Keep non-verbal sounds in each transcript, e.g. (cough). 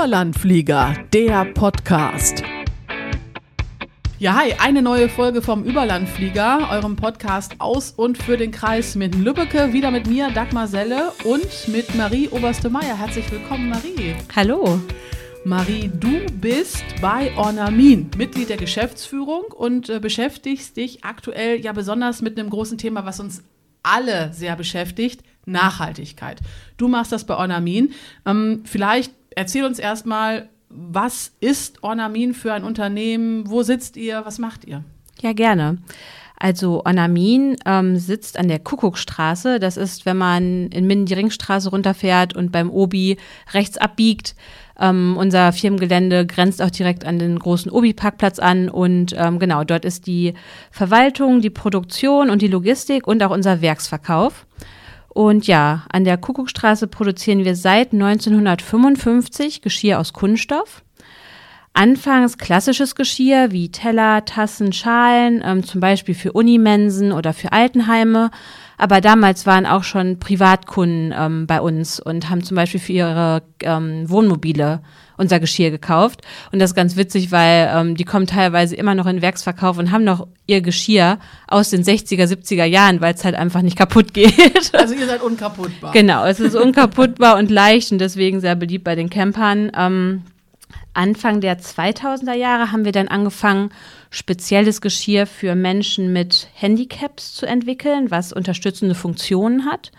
Überlandflieger, der Podcast. Ja, hi, eine neue Folge vom Überlandflieger, eurem Podcast aus und für den Kreis mit Lübbecke. Wieder mit mir, Dagmar Selle und mit Marie Oberste-Meier. Herzlich willkommen, Marie. Hallo. Marie, du bist bei Ornamin Mitglied der Geschäftsführung und äh, beschäftigst dich aktuell ja besonders mit einem großen Thema, was uns alle sehr beschäftigt, Nachhaltigkeit. Du machst das bei Ornamin. Ähm, vielleicht erzähl uns erstmal, was ist Ornamin für ein Unternehmen? Wo sitzt ihr? Was macht ihr? Ja, gerne. Also Ornamin ähm, sitzt an der Kuckuckstraße. Das ist, wenn man in Minden die Ringstraße runterfährt und beim Obi rechts abbiegt. Ähm, unser Firmengelände grenzt auch direkt an den großen Obi-Parkplatz an. Und ähm, genau, dort ist die Verwaltung, die Produktion und die Logistik und auch unser Werksverkauf. Und ja, an der Kuckuckstraße produzieren wir seit 1955 Geschirr aus Kunststoff. Anfangs klassisches Geschirr wie Teller, Tassen, Schalen, ähm, zum Beispiel für Unimensen oder für Altenheime. Aber damals waren auch schon Privatkunden ähm, bei uns und haben zum Beispiel für ihre ähm, Wohnmobile unser Geschirr gekauft. Und das ist ganz witzig, weil ähm, die kommen teilweise immer noch in Werksverkauf und haben noch ihr Geschirr aus den 60er, 70er Jahren, weil es halt einfach nicht kaputt (laughs) geht. Also ihr seid unkaputtbar. Genau, es ist unkaputtbar und leicht und deswegen sehr beliebt bei den Campern. Anfang der 2000er Jahre haben wir dann angefangen, spezielles Geschirr für Menschen mit Handicaps zu entwickeln, was unterstützende Funktionen hat.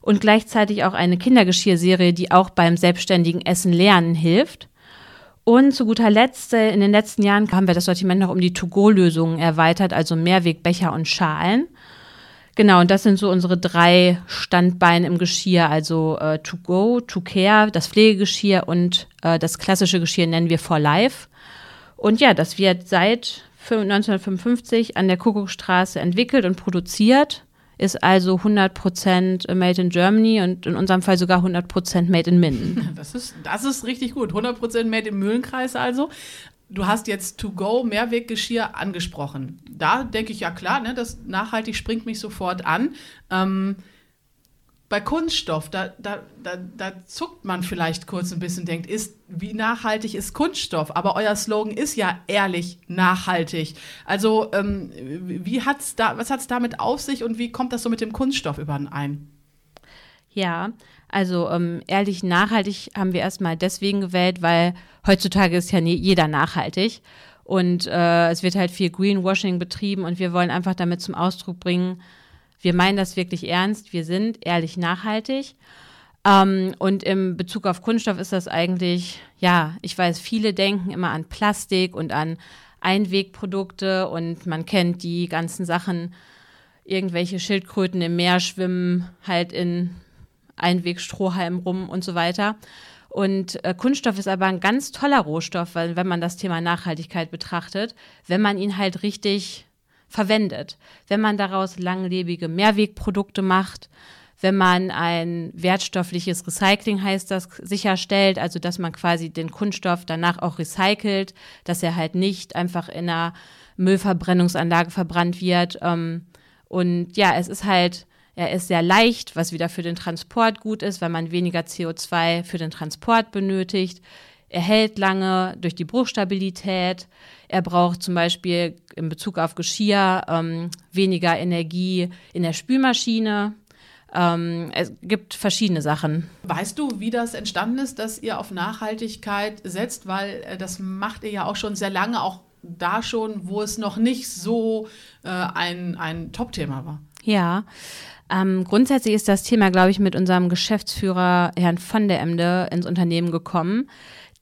Und gleichzeitig auch eine Kindergeschirrserie, die auch beim selbstständigen Essen lernen hilft. Und zu guter Letzt, äh, in den letzten Jahren haben wir das Sortiment noch um die To-Go-Lösungen erweitert, also Mehrwegbecher und Schalen. Genau, und das sind so unsere drei Standbeine im Geschirr, also äh, To Go, To Care, das Pflegegeschirr und äh, das klassische Geschirr nennen wir For Life. Und ja, das wird seit 1955 an der Kuckuckstraße entwickelt und produziert, ist also 100% made in Germany und in unserem Fall sogar 100% made in Minden. (laughs) Das ist, das ist richtig gut. 100% made im Mühlenkreis also. Du hast jetzt To-Go Mehrweggeschirr angesprochen. Da denke ich ja klar, ne, das nachhaltig springt mich sofort an. Ähm, bei Kunststoff, da, da, da, da zuckt man vielleicht kurz ein bisschen, denkt, ist, wie nachhaltig ist Kunststoff? Aber euer Slogan ist ja ehrlich nachhaltig. Also, ähm, wie hat's da, was hat es damit auf sich und wie kommt das so mit dem Kunststoff überein? Ja, also ähm, ehrlich nachhaltig haben wir erstmal deswegen gewählt, weil heutzutage ist ja nie, jeder nachhaltig. Und äh, es wird halt viel Greenwashing betrieben und wir wollen einfach damit zum Ausdruck bringen, wir meinen das wirklich ernst, wir sind ehrlich nachhaltig. Ähm, und im Bezug auf Kunststoff ist das eigentlich, ja, ich weiß, viele denken immer an Plastik und an Einwegprodukte und man kennt die ganzen Sachen, irgendwelche Schildkröten im Meer schwimmen halt in Einwegstrohhalm rum und so weiter. Und äh, Kunststoff ist aber ein ganz toller Rohstoff, weil, wenn man das Thema Nachhaltigkeit betrachtet, wenn man ihn halt richtig verwendet, wenn man daraus langlebige Mehrwegprodukte macht, wenn man ein wertstoffliches Recycling heißt das sicherstellt, also dass man quasi den Kunststoff danach auch recycelt, dass er halt nicht einfach in einer Müllverbrennungsanlage verbrannt wird. Ähm, und ja, es ist halt er ist sehr leicht, was wieder für den Transport gut ist, weil man weniger CO2 für den Transport benötigt. Er hält lange durch die Bruchstabilität. Er braucht zum Beispiel in Bezug auf Geschirr ähm, weniger Energie in der Spülmaschine. Ähm, es gibt verschiedene Sachen. Weißt du, wie das entstanden ist, dass ihr auf Nachhaltigkeit setzt? Weil äh, das macht ihr ja auch schon sehr lange, auch da schon, wo es noch nicht so äh, ein, ein Top-Thema war. Ja, ähm, grundsätzlich ist das Thema, glaube ich, mit unserem Geschäftsführer Herrn von der Emde ins Unternehmen gekommen.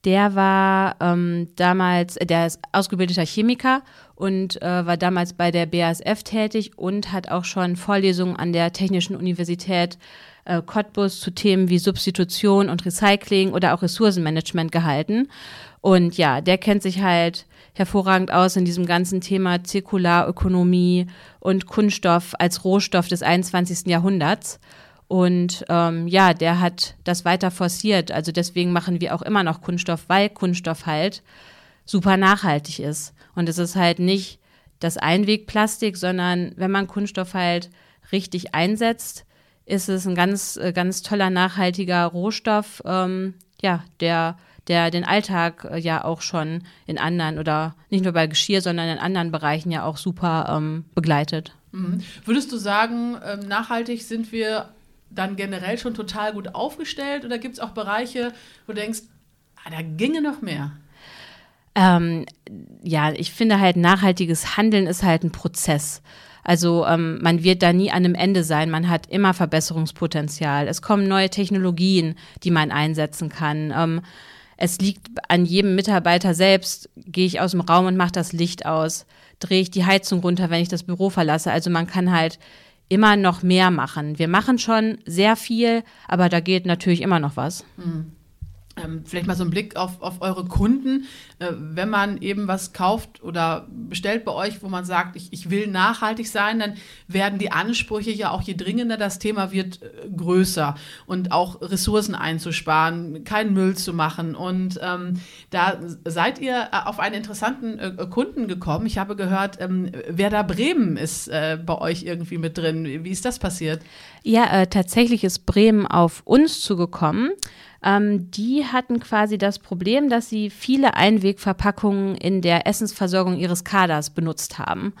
Der war ähm, damals, äh, der ist ausgebildeter Chemiker und äh, war damals bei der BASF tätig und hat auch schon Vorlesungen an der Technischen Universität äh, Cottbus zu Themen wie Substitution und Recycling oder auch Ressourcenmanagement gehalten. Und ja, der kennt sich halt hervorragend aus in diesem ganzen Thema Zirkularökonomie und Kunststoff als Rohstoff des 21. Jahrhunderts. Und ähm, ja, der hat das weiter forciert. Also deswegen machen wir auch immer noch Kunststoff, weil Kunststoff halt super nachhaltig ist. Und es ist halt nicht das Einwegplastik, sondern wenn man Kunststoff halt richtig einsetzt, ist es ein ganz, äh, ganz toller, nachhaltiger Rohstoff, ähm, ja, der der den Alltag äh, ja auch schon in anderen oder nicht nur bei Geschirr, sondern in anderen Bereichen ja auch super ähm, begleitet. Mhm. Würdest du sagen, ähm, nachhaltig sind wir dann generell schon total gut aufgestellt oder gibt es auch Bereiche, wo du denkst, ah, da ginge noch mehr? Ähm, ja, ich finde halt, nachhaltiges Handeln ist halt ein Prozess. Also ähm, man wird da nie an einem Ende sein. Man hat immer Verbesserungspotenzial. Es kommen neue Technologien, die man einsetzen kann. Ähm, es liegt an jedem Mitarbeiter selbst. Gehe ich aus dem Raum und mache das Licht aus? Drehe ich die Heizung runter, wenn ich das Büro verlasse? Also man kann halt immer noch mehr machen. Wir machen schon sehr viel, aber da geht natürlich immer noch was. Mhm. Ähm, vielleicht mal so ein Blick auf, auf eure Kunden. Äh, wenn man eben was kauft oder bestellt bei euch, wo man sagt, ich, ich will nachhaltig sein, dann werden die Ansprüche ja auch je dringender. Das Thema wird äh, größer und auch Ressourcen einzusparen, keinen Müll zu machen. Und ähm, da seid ihr äh, auf einen interessanten äh, Kunden gekommen. Ich habe gehört, ähm, Werder Bremen ist äh, bei euch irgendwie mit drin. Wie ist das passiert? Ja, äh, tatsächlich ist Bremen auf uns zugekommen. Ähm, die hatten quasi das Problem, dass sie viele Einwegverpackungen in der Essensversorgung ihres Kaders benutzt haben.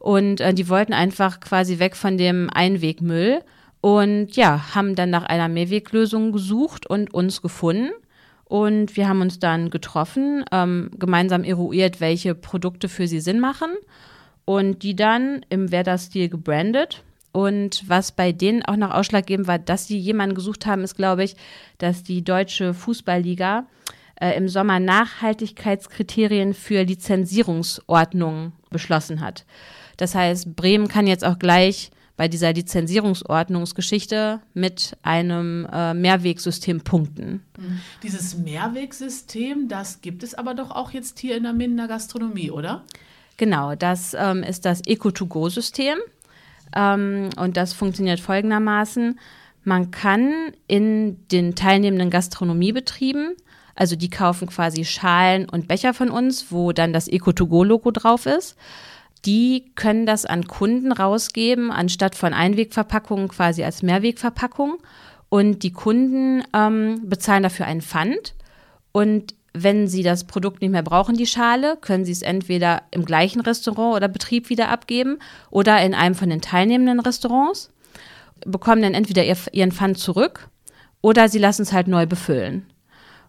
Und äh, die wollten einfach quasi weg von dem Einwegmüll und ja, haben dann nach einer Mehrweglösung gesucht und uns gefunden. Und wir haben uns dann getroffen, ähm, gemeinsam eruiert, welche Produkte für sie Sinn machen und die dann im Werder-Stil gebrandet und was bei denen auch noch ausschlaggebend war, dass sie jemanden gesucht haben, ist, glaube ich, dass die deutsche Fußballliga äh, im Sommer Nachhaltigkeitskriterien für Lizenzierungsordnungen beschlossen hat. Das heißt, Bremen kann jetzt auch gleich bei dieser Lizenzierungsordnungsgeschichte mit einem äh, Mehrwegsystem punkten. Mhm. Dieses Mehrwegsystem, das gibt es aber doch auch jetzt hier in der Mindener Gastronomie, oder? Genau, das ähm, ist das Eco-to-Go-System. Ähm, und das funktioniert folgendermaßen. Man kann in den teilnehmenden Gastronomiebetrieben, also die kaufen quasi Schalen und Becher von uns, wo dann das Eco-to-Go-Logo drauf ist. Die können das an Kunden rausgeben, anstatt von Einwegverpackungen quasi als Mehrwegverpackung. Und die Kunden ähm, bezahlen dafür einen Pfand. Und wenn Sie das Produkt nicht mehr brauchen, die Schale, können Sie es entweder im gleichen Restaurant oder Betrieb wieder abgeben oder in einem von den teilnehmenden Restaurants, bekommen dann entweder Ihren Pfand zurück oder Sie lassen es halt neu befüllen.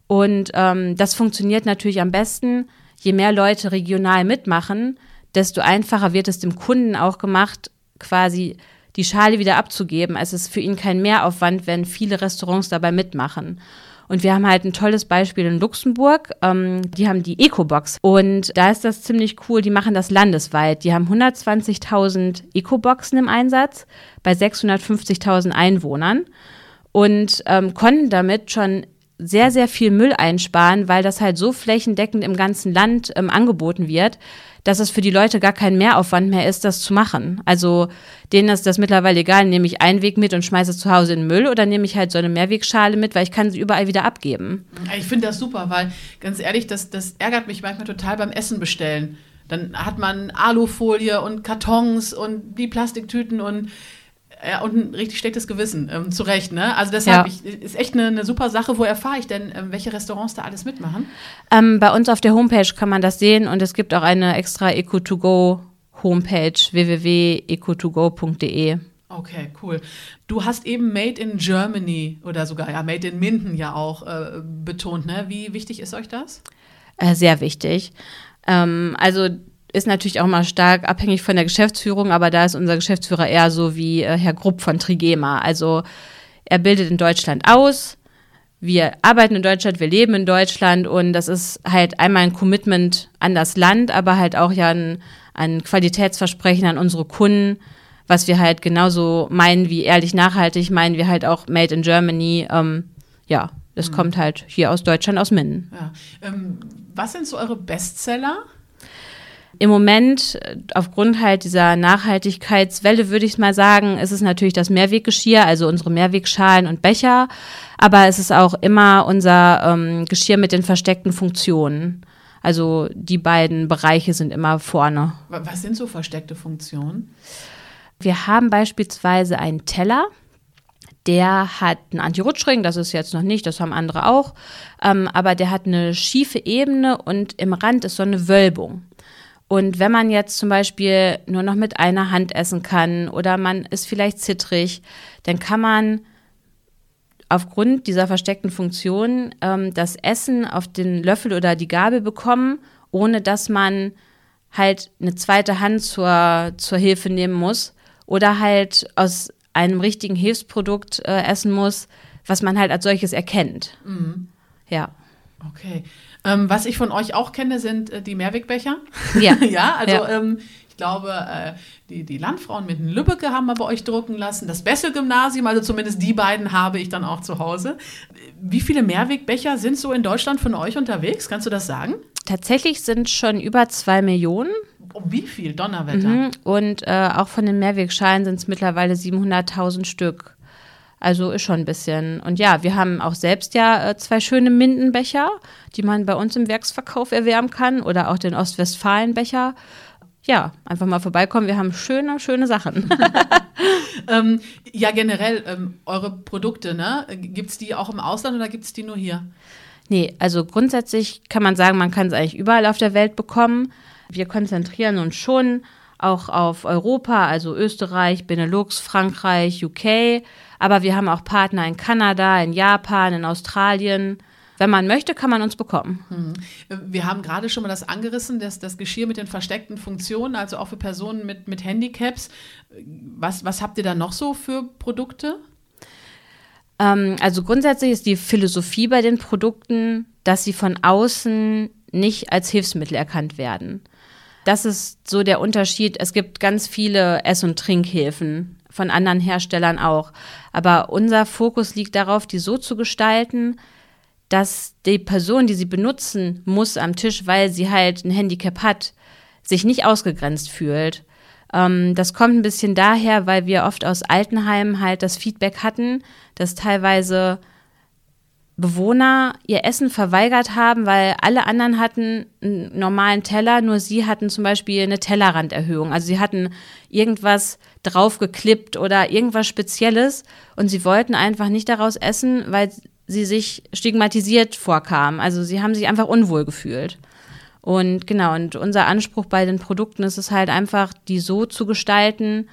Und ähm, das funktioniert natürlich am besten, je mehr Leute regional mitmachen, desto einfacher wird es dem Kunden auch gemacht, quasi die Schale wieder abzugeben. Es ist für ihn kein Mehraufwand, wenn viele Restaurants dabei mitmachen. Und wir haben halt ein tolles Beispiel in Luxemburg. Ähm, die haben die Ecobox. Und da ist das ziemlich cool. Die machen das landesweit. Die haben 120.000 Ecoboxen im Einsatz bei 650.000 Einwohnern und ähm, konnten damit schon sehr, sehr viel Müll einsparen, weil das halt so flächendeckend im ganzen Land ähm, angeboten wird, dass es für die Leute gar kein Mehraufwand mehr ist, das zu machen. Also denen ist das mittlerweile egal, nehme ich einen Weg mit und schmeiße es zu Hause in den Müll oder nehme ich halt so eine Mehrwegschale mit, weil ich kann sie überall wieder abgeben. Ich finde das super, weil ganz ehrlich, das, das ärgert mich manchmal total beim Essen bestellen. Dann hat man Alufolie und Kartons und die Plastiktüten und ja, und ein richtig schlechtes Gewissen, ähm, zu Recht, ne? Also deshalb ja. ich, ist echt eine, eine, super Sache. Wo erfahre ich denn, ähm, welche Restaurants da alles mitmachen? Ähm, bei uns auf der Homepage kann man das sehen und es gibt auch eine extra Eco2Go Homepage www.eco2go.de. Okay, cool. Du hast eben Made in Germany oder sogar ja Made in Minden ja auch äh, betont, ne? Wie wichtig ist euch das? Äh, sehr wichtig. Ähm, also ist natürlich auch mal stark abhängig von der Geschäftsführung, aber da ist unser Geschäftsführer eher so wie äh, Herr Grupp von Trigema. Also er bildet in Deutschland aus. Wir arbeiten in Deutschland, wir leben in Deutschland und das ist halt einmal ein Commitment an das Land, aber halt auch ja ein, ein Qualitätsversprechen an unsere Kunden, was wir halt genauso meinen wie ehrlich nachhaltig, meinen wir halt auch Made in Germany. Ähm, ja, das mhm. kommt halt hier aus Deutschland, aus Minden. Ja. Ähm, was sind so eure Bestseller? Im Moment, aufgrund halt dieser Nachhaltigkeitswelle, würde ich mal sagen, ist es natürlich das Mehrweggeschirr, also unsere Mehrwegschalen und Becher. Aber es ist auch immer unser ähm, Geschirr mit den versteckten Funktionen. Also die beiden Bereiche sind immer vorne. Was sind so versteckte Funktionen? Wir haben beispielsweise einen Teller. der hat einen Anti-Rutschring, das ist jetzt noch nicht, das haben andere auch, ähm, aber der hat eine schiefe Ebene und im Rand ist so eine Wölbung. Und wenn man jetzt zum Beispiel nur noch mit einer Hand essen kann oder man ist vielleicht zittrig, dann kann man aufgrund dieser versteckten Funktion ähm, das Essen auf den Löffel oder die Gabel bekommen, ohne dass man halt eine zweite Hand zur, zur Hilfe nehmen muss oder halt aus einem richtigen Hilfsprodukt äh, essen muss, was man halt als solches erkennt. Mhm. Ja. Okay. Ähm, was ich von euch auch kenne, sind äh, die Mehrwegbecher. Ja. (laughs) ja, also ja. Ähm, ich glaube, äh, die, die Landfrauen mit den Lübbecke haben wir bei euch drucken lassen. Das Bessel-Gymnasium, also zumindest die beiden habe ich dann auch zu Hause. Wie viele Mehrwegbecher sind so in Deutschland von euch unterwegs? Kannst du das sagen? Tatsächlich sind schon über zwei Millionen. Oh, wie viel? Donnerwetter. Mhm. Und äh, auch von den Mehrwegscheinen sind es mittlerweile 700.000 Stück. Also ist schon ein bisschen. Und ja, wir haben auch selbst ja äh, zwei schöne Mindenbecher, die man bei uns im Werksverkauf erwerben kann oder auch den Ostwestfalenbecher. Ja, einfach mal vorbeikommen. Wir haben schöne, schöne Sachen. (laughs) ähm, ja, generell ähm, eure Produkte, ne? Gibt es die auch im Ausland oder gibt es die nur hier? Nee, also grundsätzlich kann man sagen, man kann es eigentlich überall auf der Welt bekommen. Wir konzentrieren uns schon auch auf Europa, also Österreich, Benelux, Frankreich, UK. Aber wir haben auch Partner in Kanada, in Japan, in Australien. Wenn man möchte, kann man uns bekommen. Mhm. Wir haben gerade schon mal das angerissen, dass das Geschirr mit den versteckten Funktionen, also auch für Personen mit, mit Handicaps. Was, was habt ihr da noch so für Produkte? Ähm, also grundsätzlich ist die Philosophie bei den Produkten, dass sie von außen nicht als Hilfsmittel erkannt werden. Das ist so der Unterschied. Es gibt ganz viele Ess- und Trinkhilfen von anderen Herstellern auch. Aber unser Fokus liegt darauf, die so zu gestalten, dass die Person, die sie benutzen muss am Tisch, weil sie halt ein Handicap hat, sich nicht ausgegrenzt fühlt. Ähm, das kommt ein bisschen daher, weil wir oft aus Altenheimen halt das Feedback hatten, dass teilweise Bewohner ihr Essen verweigert haben, weil alle anderen hatten einen normalen Teller, nur sie hatten zum Beispiel eine Tellerranderhöhung. Also sie hatten irgendwas draufgeklippt oder irgendwas Spezielles und sie wollten einfach nicht daraus essen, weil sie sich stigmatisiert vorkamen. Also sie haben sich einfach unwohl gefühlt. Und genau, und unser Anspruch bei den Produkten ist es halt einfach, die so zu gestalten,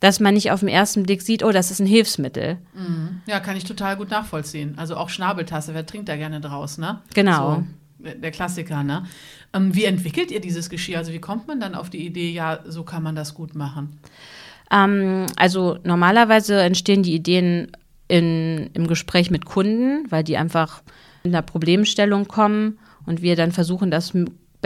dass man nicht auf den ersten Blick sieht, oh, das ist ein Hilfsmittel. Mhm. Ja, kann ich total gut nachvollziehen. Also auch Schnabeltasse, wer trinkt da gerne draus, ne? Genau. So, der Klassiker, ne? Ähm, wie entwickelt ihr dieses Geschirr? Also wie kommt man dann auf die Idee, ja, so kann man das gut machen? Ähm, also normalerweise entstehen die Ideen in, im Gespräch mit Kunden, weil die einfach in einer Problemstellung kommen und wir dann versuchen, das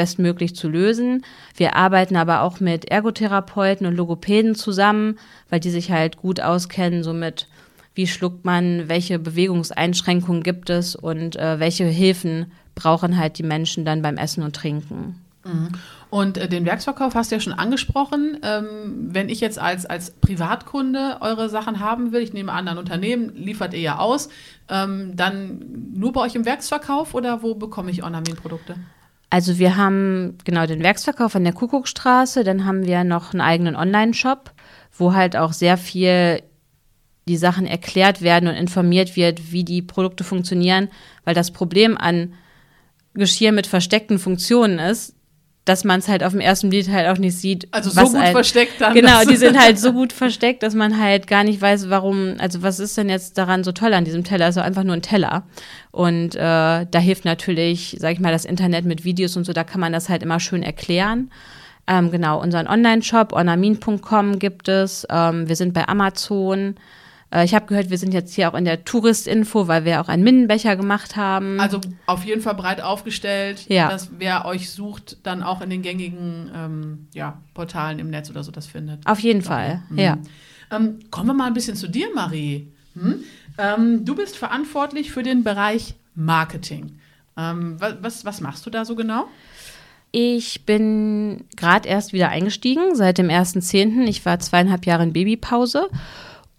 bestmöglich zu lösen. Wir arbeiten aber auch mit Ergotherapeuten und Logopäden zusammen, weil die sich halt gut auskennen, somit wie schluckt man, welche Bewegungseinschränkungen gibt es und äh, welche Hilfen brauchen halt die Menschen dann beim Essen und Trinken. Mhm. Und äh, den Werksverkauf hast du ja schon angesprochen. Ähm, wenn ich jetzt als, als Privatkunde eure Sachen haben will, ich nehme an, ein Unternehmen liefert ihr ja aus, ähm, dann nur bei euch im Werksverkauf oder wo bekomme ich Ornamin-Produkte? Also wir haben genau den Werksverkauf an der Kuckuckstraße, dann haben wir noch einen eigenen Online-Shop, wo halt auch sehr viel die Sachen erklärt werden und informiert wird, wie die Produkte funktionieren, weil das Problem an Geschirr mit versteckten Funktionen ist, dass man es halt auf dem ersten Bild halt auch nicht sieht. Also so gut ein, versteckt dann. Genau, (laughs) die sind halt so gut versteckt, dass man halt gar nicht weiß, warum, also was ist denn jetzt daran so toll an diesem Teller? Also einfach nur ein Teller. Und äh, da hilft natürlich, sag ich mal, das Internet mit Videos und so, da kann man das halt immer schön erklären. Ähm, genau, unseren Online-Shop, ornamin.com gibt es. Ähm, wir sind bei Amazon. Äh, ich habe gehört, wir sind jetzt hier auch in der Touristinfo, weil wir auch einen Mindenbecher gemacht haben. Also auf jeden Fall breit aufgestellt, ja. dass wer euch sucht, dann auch in den gängigen ähm, ja, Portalen im Netz oder so das findet. Auf jeden Fall, mhm. ja. Ähm, kommen wir mal ein bisschen zu dir, Marie. Hm? Ähm, du bist verantwortlich für den Bereich Marketing. Ähm, was, was machst du da so genau? Ich bin gerade erst wieder eingestiegen, seit dem 1.10. Ich war zweieinhalb Jahre in Babypause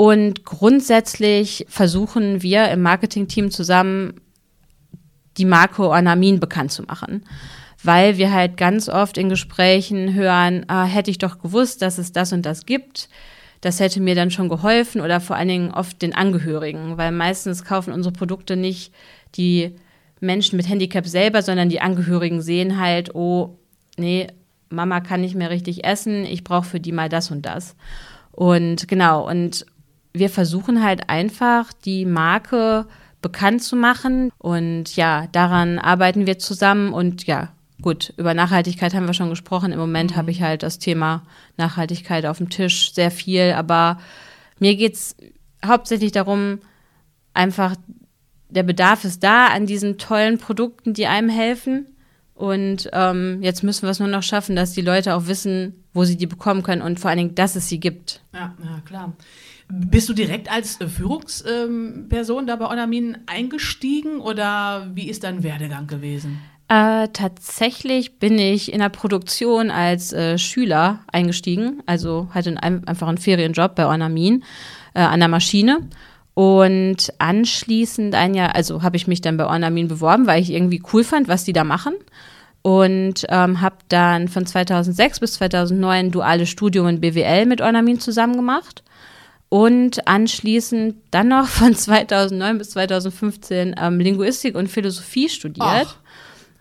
und grundsätzlich versuchen wir im Marketingteam zusammen die Marke Ornamin bekannt zu machen. Weil wir halt ganz oft in Gesprächen hören, ah, hätte ich doch gewusst, dass es das und das gibt, das hätte mir dann schon geholfen oder vor allen Dingen oft den Angehörigen, weil meistens kaufen unsere Produkte nicht die Menschen mit Handicap selber, sondern die Angehörigen sehen halt, oh, nee, Mama kann nicht mehr richtig essen, ich brauche für die mal das und das. Und genau, und wir versuchen halt einfach die Marke bekannt zu machen. Und ja, daran arbeiten wir zusammen. Und ja, gut, über Nachhaltigkeit haben wir schon gesprochen. Im Moment mhm. habe ich halt das Thema Nachhaltigkeit auf dem Tisch sehr viel. Aber mir geht es hauptsächlich darum, einfach der Bedarf ist da an diesen tollen Produkten, die einem helfen. Und ähm, jetzt müssen wir es nur noch schaffen, dass die Leute auch wissen, wo sie die bekommen können und vor allen Dingen, dass es sie gibt. Ja, ja klar. Bist du direkt als Führungsperson ähm, da bei Ornamin eingestiegen oder wie ist dein Werdegang gewesen? Äh, tatsächlich bin ich in der Produktion als äh, Schüler eingestiegen, also hatte ein, einfach einen Ferienjob bei Ornamin äh, an der Maschine. Und anschließend ein Jahr, also habe ich mich dann bei Ornamin beworben, weil ich irgendwie cool fand, was die da machen. Und ähm, habe dann von 2006 bis 2009 ein duales Studium in BWL mit Ornamin zusammen gemacht und anschließend dann noch von (laughs) 2009 bis 2015 ähm, Linguistik und Philosophie studiert. Ach.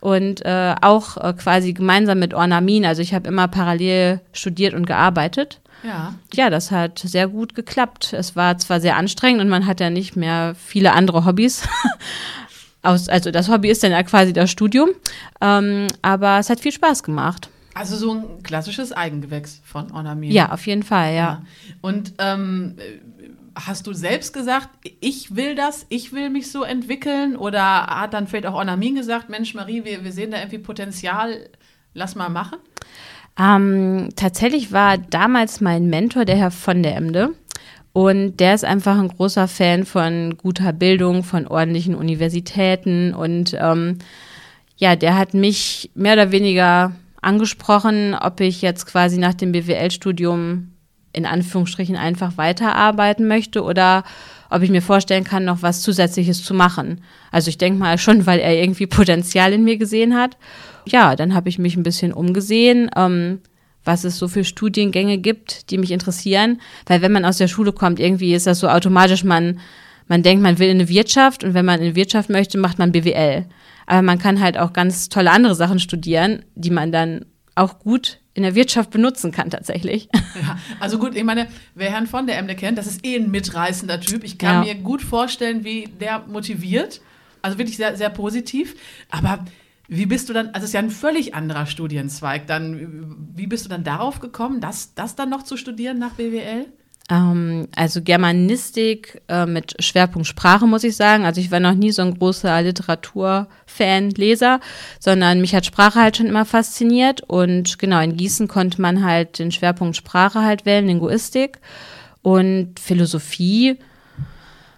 Und äh, auch äh, quasi gemeinsam mit Ornamin. Also ich habe immer parallel studiert und gearbeitet. Ja. Ja, das hat sehr gut geklappt. Es war zwar sehr anstrengend und man hat ja nicht mehr viele andere Hobbys. (laughs) Aus, also das Hobby ist dann ja quasi das Studium. Ähm, aber es hat viel Spaß gemacht. Also so ein klassisches Eigengewächs von Ornamin. Ja, auf jeden Fall, ja. ja. Und ähm, hast du selbst gesagt, ich will das, ich will mich so entwickeln? Oder hat dann vielleicht auch Ornamin gesagt, Mensch, Marie, wir, wir sehen da irgendwie Potenzial, lass mal machen? Ähm, tatsächlich war damals mein Mentor der Herr von der Emde. Und der ist einfach ein großer Fan von guter Bildung, von ordentlichen Universitäten. Und ähm, ja, der hat mich mehr oder weniger angesprochen, ob ich jetzt quasi nach dem BWL-Studium in Anführungsstrichen einfach weiterarbeiten möchte oder ob ich mir vorstellen kann, noch was Zusätzliches zu machen. Also ich denke mal schon, weil er irgendwie Potenzial in mir gesehen hat. Ja, dann habe ich mich ein bisschen umgesehen, ähm, was es so für Studiengänge gibt, die mich interessieren. Weil wenn man aus der Schule kommt, irgendwie ist das so automatisch, man, man denkt, man will in eine Wirtschaft und wenn man in Wirtschaft möchte, macht man BWL. Aber man kann halt auch ganz tolle andere Sachen studieren, die man dann auch gut in der Wirtschaft benutzen kann tatsächlich. Ja, also gut, ich meine, wer Herrn von der Emde kennt, das ist eh ein mitreißender Typ. Ich kann ja. mir gut vorstellen, wie der motiviert. Also wirklich sehr, sehr positiv. Aber wie bist du dann, also es ist ja ein völlig anderer Studienzweig, dann, wie bist du dann darauf gekommen, das, das dann noch zu studieren nach BWL? Ähm, also Germanistik äh, mit Schwerpunkt Sprache, muss ich sagen. Also ich war noch nie so ein großer Literaturfan, Leser, sondern mich hat Sprache halt schon immer fasziniert. Und genau, in Gießen konnte man halt den Schwerpunkt Sprache halt wählen, Linguistik. Und Philosophie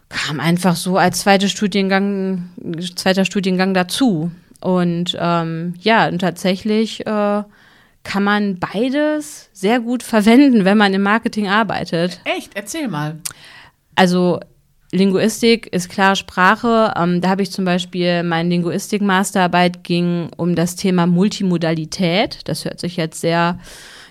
kam einfach so als zweiter Studiengang, zweiter Studiengang dazu. Und ähm, ja, und tatsächlich äh, kann man beides sehr gut verwenden, wenn man im Marketing arbeitet. Echt? Erzähl mal. Also Linguistik ist klar Sprache. Ähm, da habe ich zum Beispiel meine Linguistik-Masterarbeit ging um das Thema Multimodalität. Das hört sich jetzt sehr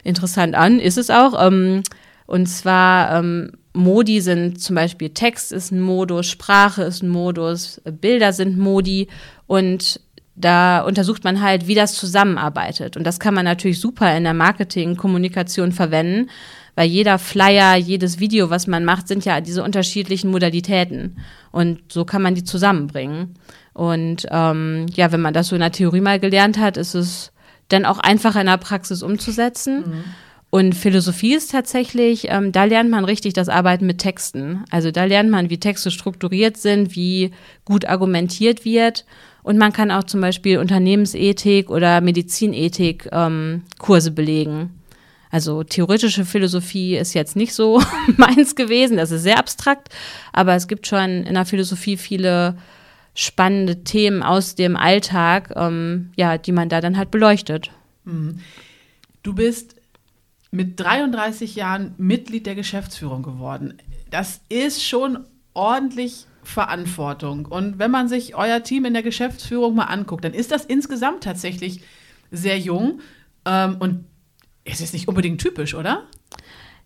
interessant an, ist es auch. Ähm, und zwar ähm, Modi sind zum Beispiel Text ist ein Modus, Sprache ist ein Modus, Bilder sind Modi und da untersucht man halt, wie das zusammenarbeitet. Und das kann man natürlich super in der Marketing-Kommunikation verwenden, weil jeder Flyer, jedes Video, was man macht, sind ja diese unterschiedlichen Modalitäten. Und so kann man die zusammenbringen. Und ähm, ja, wenn man das so in der Theorie mal gelernt hat, ist es dann auch einfacher in der Praxis umzusetzen. Mhm. Und Philosophie ist tatsächlich, ähm, da lernt man richtig das Arbeiten mit Texten. Also da lernt man, wie Texte strukturiert sind, wie gut argumentiert wird. Und man kann auch zum Beispiel Unternehmensethik oder Medizinethik ähm, Kurse belegen. Also theoretische Philosophie ist jetzt nicht so (laughs) meins gewesen, das ist sehr abstrakt, aber es gibt schon in der Philosophie viele spannende Themen aus dem Alltag, ähm, ja, die man da dann halt beleuchtet. Mhm. Du bist mit 33 Jahren Mitglied der Geschäftsführung geworden. Das ist schon ordentlich Verantwortung. Und wenn man sich euer Team in der Geschäftsführung mal anguckt, dann ist das insgesamt tatsächlich sehr jung. Ähm, und es ist nicht unbedingt typisch, oder?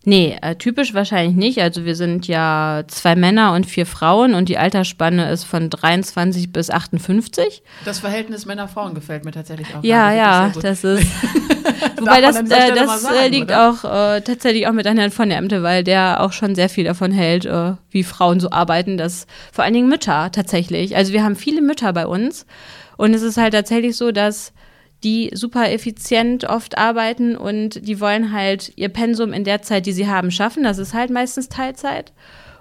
Nee, äh, typisch wahrscheinlich nicht. Also wir sind ja zwei Männer und vier Frauen und die Altersspanne ist von 23 bis 58. Das Verhältnis Männer-Frauen gefällt mir tatsächlich auch. Ja, ja, das ist. (laughs) wobei das, äh, das sagen, liegt oder? auch äh, tatsächlich auch mit Herrn von der Ämte, weil der auch schon sehr viel davon hält, äh, wie Frauen so arbeiten. Das vor allen Dingen Mütter tatsächlich. Also wir haben viele Mütter bei uns und es ist halt tatsächlich so, dass die super effizient oft arbeiten und die wollen halt ihr Pensum in der Zeit, die sie haben, schaffen. Das ist halt meistens Teilzeit.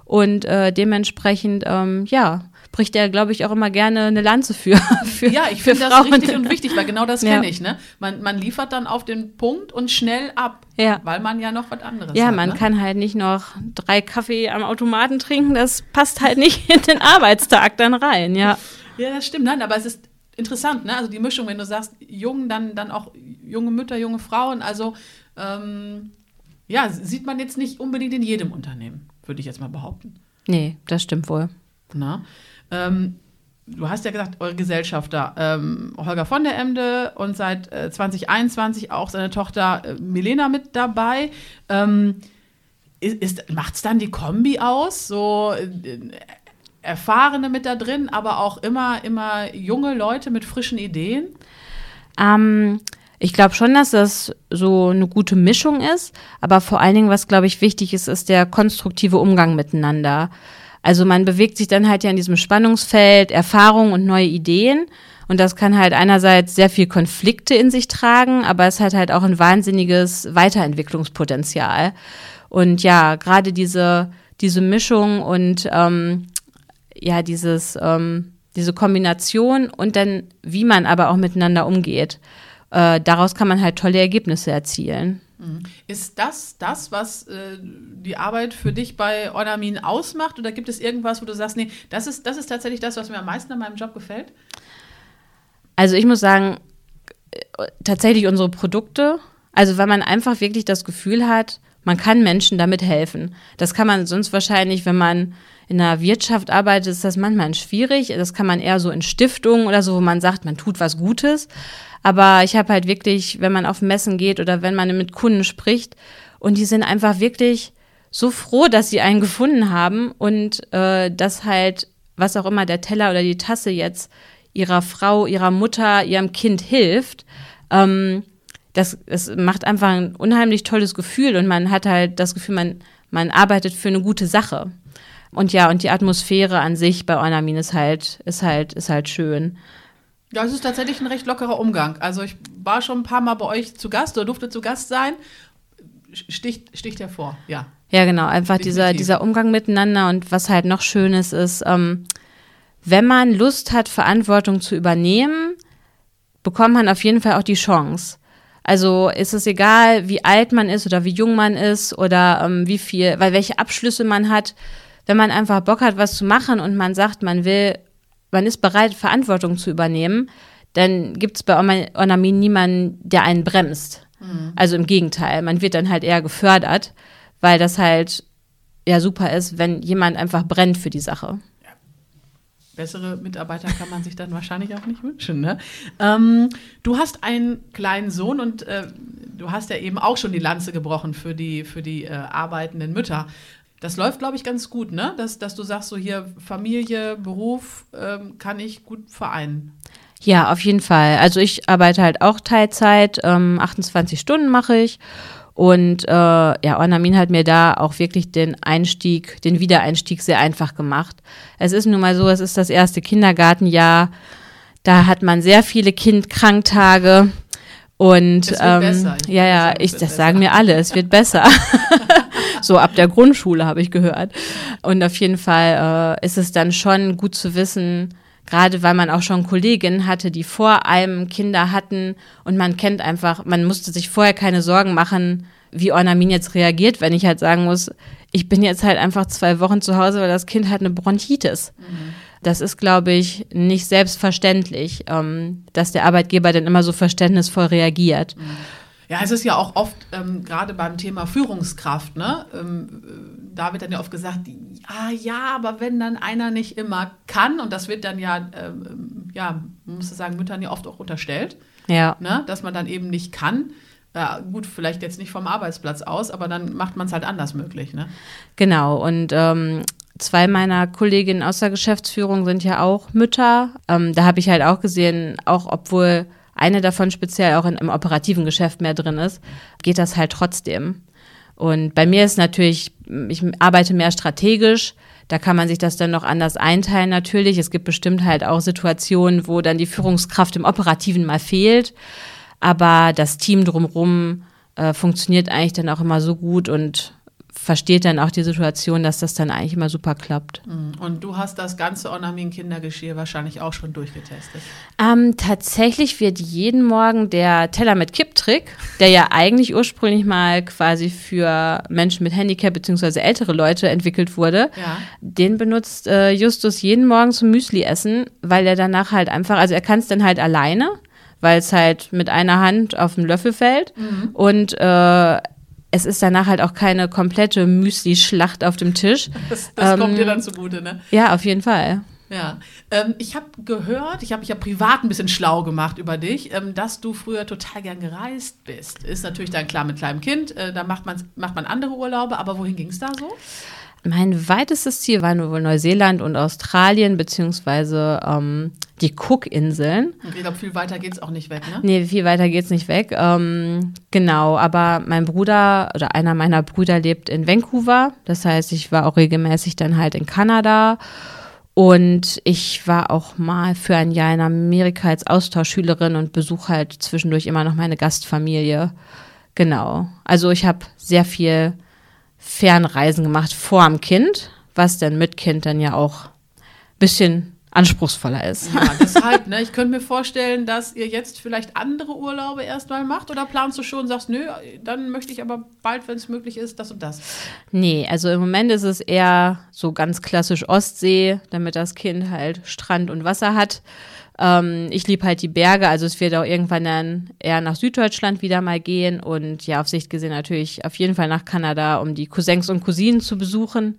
Und äh, dementsprechend, ähm, ja, bricht er, glaube ich, auch immer gerne eine Lanze für. (laughs) für ja, ich finde das richtig und wichtig, weil genau das (laughs) ja. kenne ich. Ne? Man, man liefert dann auf den Punkt und schnell ab, ja. weil man ja noch was anderes ja, hat. Ja, man ne? kann halt nicht noch drei Kaffee am Automaten trinken. Das passt halt nicht (laughs) in den Arbeitstag dann rein, ja. Ja, das stimmt. Nein, aber es ist interessant, ne? Also die Mischung, wenn du sagst, jung, dann, dann auch junge Mütter, junge Frauen. Also ähm, ja, sieht man jetzt nicht unbedingt in jedem Unternehmen, würde ich jetzt mal behaupten. Nee, das stimmt wohl. Na? Ähm, du hast ja gesagt, eure Gesellschafter, ähm, Holger von der Emde und seit äh, 2021 auch seine Tochter äh, Milena mit dabei. Ähm, Macht es dann die Kombi aus? So äh, Erfahrene mit da drin, aber auch immer, immer junge Leute mit frischen Ideen? Ähm, ich glaube schon, dass das so eine gute Mischung ist, aber vor allen Dingen, was glaube ich wichtig ist, ist der konstruktive Umgang miteinander. Also man bewegt sich dann halt ja in diesem Spannungsfeld, Erfahrung und neue Ideen. Und das kann halt einerseits sehr viel Konflikte in sich tragen, aber es hat halt auch ein wahnsinniges Weiterentwicklungspotenzial. Und ja, gerade diese, diese Mischung und ähm, ja, dieses, ähm, diese Kombination und dann, wie man aber auch miteinander umgeht. Äh, daraus kann man halt tolle Ergebnisse erzielen. Mhm. Ist das das, was äh, die Arbeit für dich bei Ornamin ausmacht? Oder gibt es irgendwas, wo du sagst, nee, das ist, das ist tatsächlich das, was mir am meisten an meinem Job gefällt? Also ich muss sagen, tatsächlich unsere Produkte. Also weil man einfach wirklich das Gefühl hat, man kann Menschen damit helfen. Das kann man sonst wahrscheinlich, wenn man in der Wirtschaft arbeitet, ist das manchmal schwierig. Das kann man eher so in Stiftungen oder so, wo man sagt, man tut was Gutes. Aber ich habe halt wirklich, wenn man auf Messen geht oder wenn man mit Kunden spricht, und die sind einfach wirklich so froh, dass sie einen gefunden haben und äh, dass halt, was auch immer der Teller oder die Tasse jetzt ihrer Frau, ihrer Mutter, ihrem Kind hilft. Ähm, das, das macht einfach ein unheimlich tolles Gefühl und man hat halt das Gefühl, man, man arbeitet für eine gute Sache. Und ja, und die Atmosphäre an sich bei Ornamin ist halt, ist halt, ist halt schön. Ja, es ist tatsächlich ein recht lockerer Umgang. Also ich war schon ein paar Mal bei euch zu Gast oder durfte zu Gast sein. Sticht, sticht hervor, ja. Ja, genau. Einfach dieser, dieser Umgang miteinander und was halt noch Schönes ist, ähm, wenn man Lust hat, Verantwortung zu übernehmen, bekommt man auf jeden Fall auch die Chance. Also ist es egal, wie alt man ist oder wie jung man ist oder ähm, wie viel, weil welche Abschlüsse man hat wenn man einfach Bock hat, was zu machen und man sagt, man will, man ist bereit, Verantwortung zu übernehmen, dann gibt es bei Ornamin niemanden, der einen bremst. Mhm. Also im Gegenteil, man wird dann halt eher gefördert, weil das halt ja super ist, wenn jemand einfach brennt für die Sache. Bessere Mitarbeiter kann man sich dann wahrscheinlich auch nicht wünschen. Ne? Ähm, du hast einen kleinen Sohn und äh, du hast ja eben auch schon die Lanze gebrochen für die, für die äh, arbeitenden Mütter. Das läuft, glaube ich, ganz gut, ne? Dass, dass du sagst, so hier Familie, Beruf ähm, kann ich gut vereinen. Ja, auf jeden Fall. Also ich arbeite halt auch Teilzeit, ähm, 28 Stunden mache ich. Und äh, ja, Ornamin hat mir da auch wirklich den Einstieg, den Wiedereinstieg sehr einfach gemacht. Es ist nun mal so, es ist das erste Kindergartenjahr. Da hat man sehr viele Kindkranktage. Und ähm, ja, ja, ich, das besser. sagen mir alle, es wird besser. (laughs) (laughs) so ab der Grundschule habe ich gehört. Und auf jeden Fall äh, ist es dann schon gut zu wissen, gerade weil man auch schon Kolleginnen hatte, die vor einem Kinder hatten und man kennt einfach, man musste sich vorher keine Sorgen machen, wie Ornamin jetzt reagiert, wenn ich halt sagen muss, ich bin jetzt halt einfach zwei Wochen zu Hause, weil das Kind hat eine Bronchitis. Mhm. Das ist, glaube ich, nicht selbstverständlich, ähm, dass der Arbeitgeber dann immer so verständnisvoll reagiert. Mhm. Ja, es ist ja auch oft, ähm, gerade beim Thema Führungskraft, ne? Ähm, da wird dann ja oft gesagt, ah ja, aber wenn dann einer nicht immer kann, und das wird dann ja, ähm, ja, man muss sagen, Müttern ja oft auch unterstellt, ja. ne? dass man dann eben nicht kann. Ja, gut, vielleicht jetzt nicht vom Arbeitsplatz aus, aber dann macht man es halt anders möglich, ne? Genau, und ähm, zwei meiner Kolleginnen aus der Geschäftsführung sind ja auch Mütter. Ähm, da habe ich halt auch gesehen, auch obwohl eine davon speziell auch in, im operativen Geschäft mehr drin ist, geht das halt trotzdem. Und bei mir ist natürlich, ich arbeite mehr strategisch. Da kann man sich das dann noch anders einteilen natürlich. Es gibt bestimmt halt auch Situationen, wo dann die Führungskraft im Operativen mal fehlt. Aber das Team drumherum äh, funktioniert eigentlich dann auch immer so gut und versteht dann auch die Situation, dass das dann eigentlich immer super klappt. Mhm. Und du hast das ganze Ornamin Kindergeschirr wahrscheinlich auch schon durchgetestet. Ähm, tatsächlich wird jeden Morgen der Teller mit Kipptrick, der ja eigentlich ursprünglich mal quasi für Menschen mit Handicap bzw. ältere Leute entwickelt wurde, Ja. den benutzt äh, Justus jeden Morgen zum Müsli essen, weil er danach halt einfach, also er kann es dann halt alleine, weil es halt mit einer Hand auf den Löffel fällt und äh, es ist danach halt auch keine komplette Müsli-Schlacht auf dem Tisch. (laughs) Das, das kommt Ähm, dir dann zugute, ne? Ja, auf jeden Fall. Ja, ähm, ich habe gehört, ich habe mich ja privat ein bisschen schlau gemacht über dich, ähm, dass du früher total gern gereist bist. Ist natürlich dann klar mit kleinem Kind, äh, da macht man, macht man andere Urlaube, aber wohin ging es da so? Mein weitestes Ziel war wohl Neuseeland und Australien, beziehungsweise ähm, die Cook-Inseln. Ich glaube, viel weiter geht es auch nicht weg, ne? Nee, viel weiter geht's nicht weg. Ähm, genau, aber mein Bruder oder einer meiner Brüder lebt in Vancouver. Das heißt, ich war auch regelmäßig dann halt in Kanada. Und ich war auch mal für ein Jahr in Amerika als Austauschschülerin und besuche halt zwischendurch immer noch meine Gastfamilie. Genau. Also ich habe sehr viel Fernreisen gemacht vor dem Kind, was dann mit Kind dann ja auch ein bisschen anspruchsvoller ist. Ja, (laughs) deshalb, ne? Ich könnte mir vorstellen, dass ihr jetzt vielleicht andere Urlaube erstmal macht oder planst du schon und sagst, nö, dann möchte ich aber bald, wenn es möglich ist, das und das. Nee, also im Moment ist es eher so ganz klassisch Ostsee, damit das Kind halt Strand und Wasser hat. Ähm, ich liebe halt die Berge, also es wird auch irgendwann dann eher nach Süddeutschland wieder mal gehen und ja, auf Sicht gesehen natürlich auf jeden Fall nach Kanada, um die Cousins und Cousinen zu besuchen.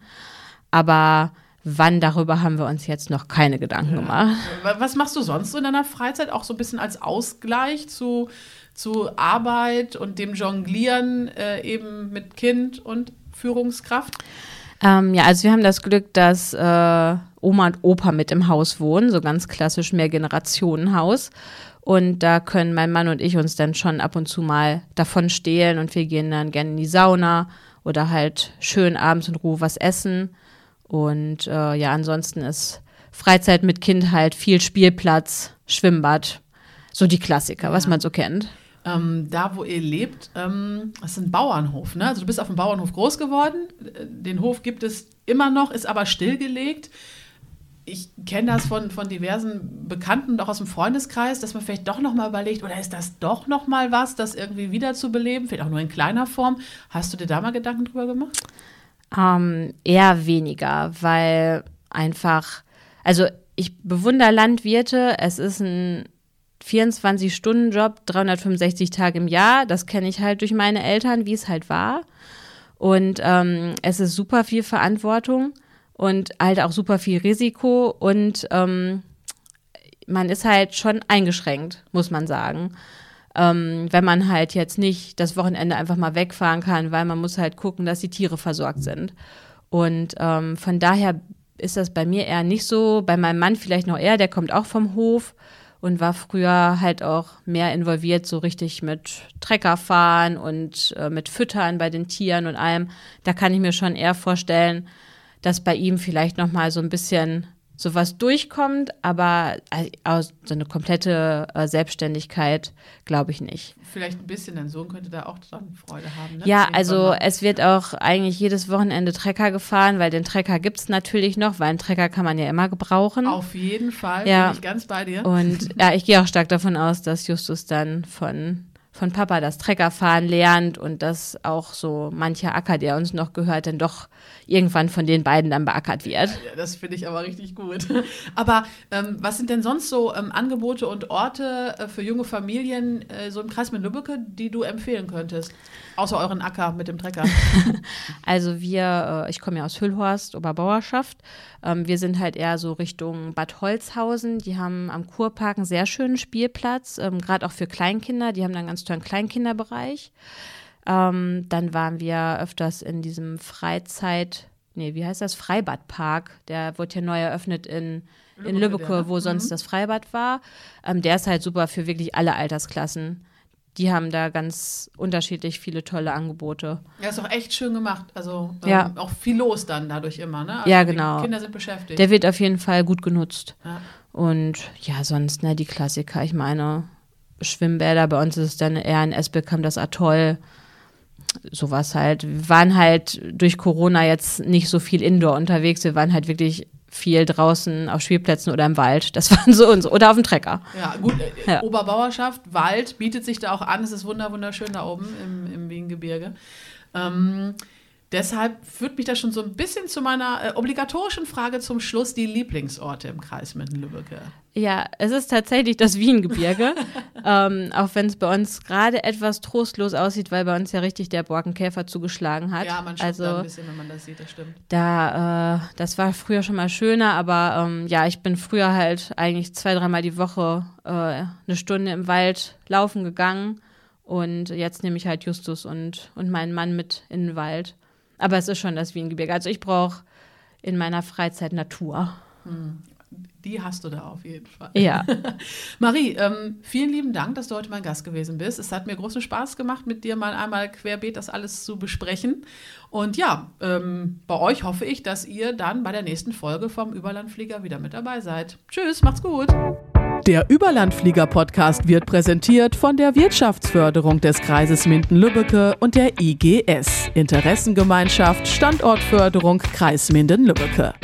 Aber wann, darüber haben wir uns jetzt noch keine Gedanken gemacht. Wa- Was machst du sonst so in deiner Freizeit? Auch so ein bisschen als Ausgleich zu, zu Arbeit und dem Jonglieren äh, eben mit Kind und Führungskraft? Ähm, ja, also wir haben das Glück, dass äh, Oma und Opa mit im Haus wohnen, so ganz klassisch Mehrgenerationenhaus. Und da können mein Mann und ich uns dann schon ab und zu mal davon stehlen und wir gehen dann gerne in die Sauna oder halt schön abends in Ruhe was essen. Und äh, ja, ansonsten ist Freizeit mit Kind halt viel Spielplatz, Schwimmbad, so die Klassiker, was Ja. man so kennt. Ähm, da, wo ihr lebt, ähm, das ist ein Bauernhof. Ne? Also du bist auf dem Bauernhof groß geworden. Äh, Den Hof gibt es immer noch, ist aber stillgelegt. Ich kenne das von, von diversen Bekannten und auch aus dem Freundeskreis, dass man vielleicht doch noch mal überlegt, oder ist das doch noch mal was, das irgendwie wiederzubeleben, vielleicht auch nur in kleiner Form. Hast du dir da mal Gedanken drüber gemacht? Ähm, eher weniger, weil einfach, also ich bewundere Landwirte, es ist ein 24-Stunden-Job, 365 Tage im Jahr, das kenne ich halt durch meine Eltern, wie es halt war. Und ähm, es ist super viel Verantwortung und halt auch super viel Risiko und ähm, man ist halt schon eingeschränkt, muss man sagen. Ähm, wenn man halt jetzt nicht das Wochenende einfach mal wegfahren kann, weil man muss halt gucken, dass die Tiere versorgt sind. Und ähm, von daher ist das bei mir eher nicht so. Bei meinem Mann vielleicht noch eher, der kommt auch vom Hof und war früher halt auch mehr involviert, so richtig mit Trecker fahren und äh, mit Füttern bei den Tieren und allem. Da kann ich mir schon eher vorstellen, dass bei ihm vielleicht noch mal so ein bisschen sowas durchkommt, aber aus- so eine komplette äh, Selbstständigkeit glaube ich nicht. Vielleicht ein bisschen, dein Sohn könnte da auch dran Freude haben. Ne? Ja, also es wird auch eigentlich jedes Wochenende Trecker gefahren, weil den Trecker gibt es natürlich noch, weil einen Trecker kann man ja immer gebrauchen. Auf jeden Fall, Ja. bin ich ganz bei dir. Und ja, ich gehe auch stark davon aus, dass Justus dann von, von Papa das Treckerfahren lernt und dass auch so mancher Acker, der uns noch gehört, dann doch irgendwann von den beiden dann beackert wird. Ja, das finde ich aber richtig gut. (laughs) Aber ähm, was sind denn sonst so ähm, Angebote und Orte äh, für junge Familien äh, so im Kreis mit Lübbecke, die du empfehlen könntest? Außer euren Acker mit dem Trecker. (laughs) also wir, äh, ich komme ja aus Hüllhorst, Oberbauerschaft. Ähm, wir sind halt eher so Richtung Bad Holzhausen. Die haben am Kurpark einen sehr schönen Spielplatz, ähm, gerade auch für Kleinkinder. Die haben da einen ganz tollen Kleinkinderbereich. Ähm, dann waren wir öfters in diesem Freizeit, nee, wie heißt das? Freibadpark. Der wurde ja neu eröffnet in, in Lübbecke, wo sonst mhm. das Freibad war. Ähm, der ist halt super für wirklich alle Altersklassen. Die haben da ganz unterschiedlich viele tolle Angebote. Ja, ist auch echt schön gemacht. Also ähm, ja. auch viel los dann dadurch immer, ne? Also ja, genau. Kinder sind beschäftigt. Der wird auf jeden Fall gut genutzt. Ja. Und ja, sonst, ne, die Klassiker. Ich meine, Schwimmbäder, bei uns ist es dann eher in Esbekamp das Atoll sowas halt. Wir waren halt durch Corona jetzt nicht so viel Indoor unterwegs. Wir waren halt wirklich viel draußen auf Spielplätzen oder im Wald. Das (laughs) waren so uns oder auf dem Trecker. Ja, gut. Äh, ja. Oberbauerschaft, Wald bietet sich da auch an. Es ist wunderschön da oben im, im Wiengebirge. Ähm, Deshalb führt mich das schon so ein bisschen zu meiner äh, obligatorischen Frage zum Schluss, die Lieblingsorte im Kreis Minden-Lübbecke. Ja, es ist tatsächlich das Wiengebirge, (laughs) ähm, auch wenn es bei uns gerade etwas trostlos aussieht, weil bei uns ja richtig der Borkenkäfer zugeschlagen hat. Ja, man schaut also, da ein bisschen, wenn man das sieht, das stimmt. Da, äh, das war früher schon mal schöner, aber ähm, ja, ich bin früher halt eigentlich zwei, dreimal die Woche äh, eine Stunde im Wald laufen gegangen und jetzt nehme ich halt Justus und, und meinen Mann mit in den Wald. Aber es ist schon das Wiengebirge. Also ich brauche in meiner Freizeit Natur. Hm. Die hast du da auf jeden Fall. Ja. (laughs) Marie, ähm, vielen lieben Dank, dass du heute mein Gast gewesen bist. Es hat mir großen Spaß gemacht, mit dir mal einmal querbeet das alles zu besprechen. Und ja, ähm, bei euch hoffe ich, dass ihr dann bei der nächsten Folge vom Überlandflieger wieder mit dabei seid. Tschüss, macht's gut. Der Überlandflieger-Podcast wird präsentiert von der Wirtschaftsförderung des Kreises Minden-Lübbecke und der IGS, Interessengemeinschaft Standortförderung Kreis Minden-Lübbecke.